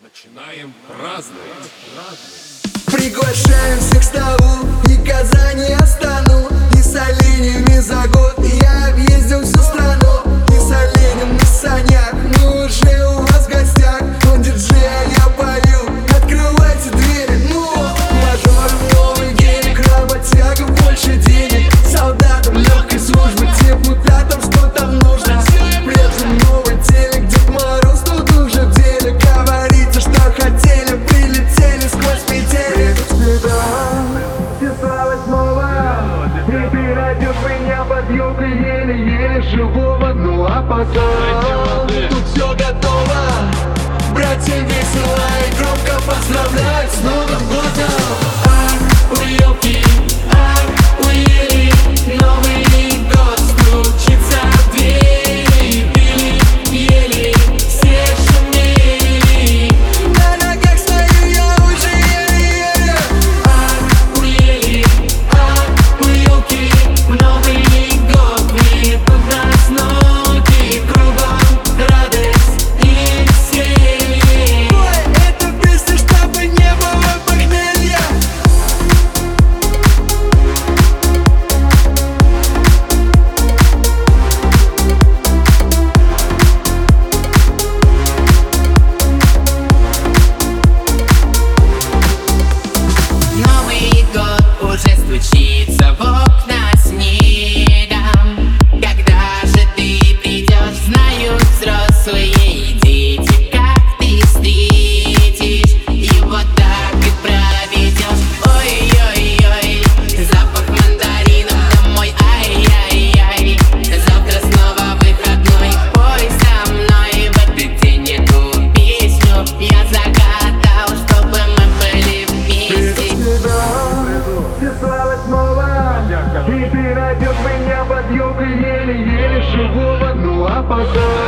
Начинаем праздновать. Приглашаем всех к столу и не оставим. живого, ну а потом Тут все готово, братья весело объемы еле-еле живу в одну, а пока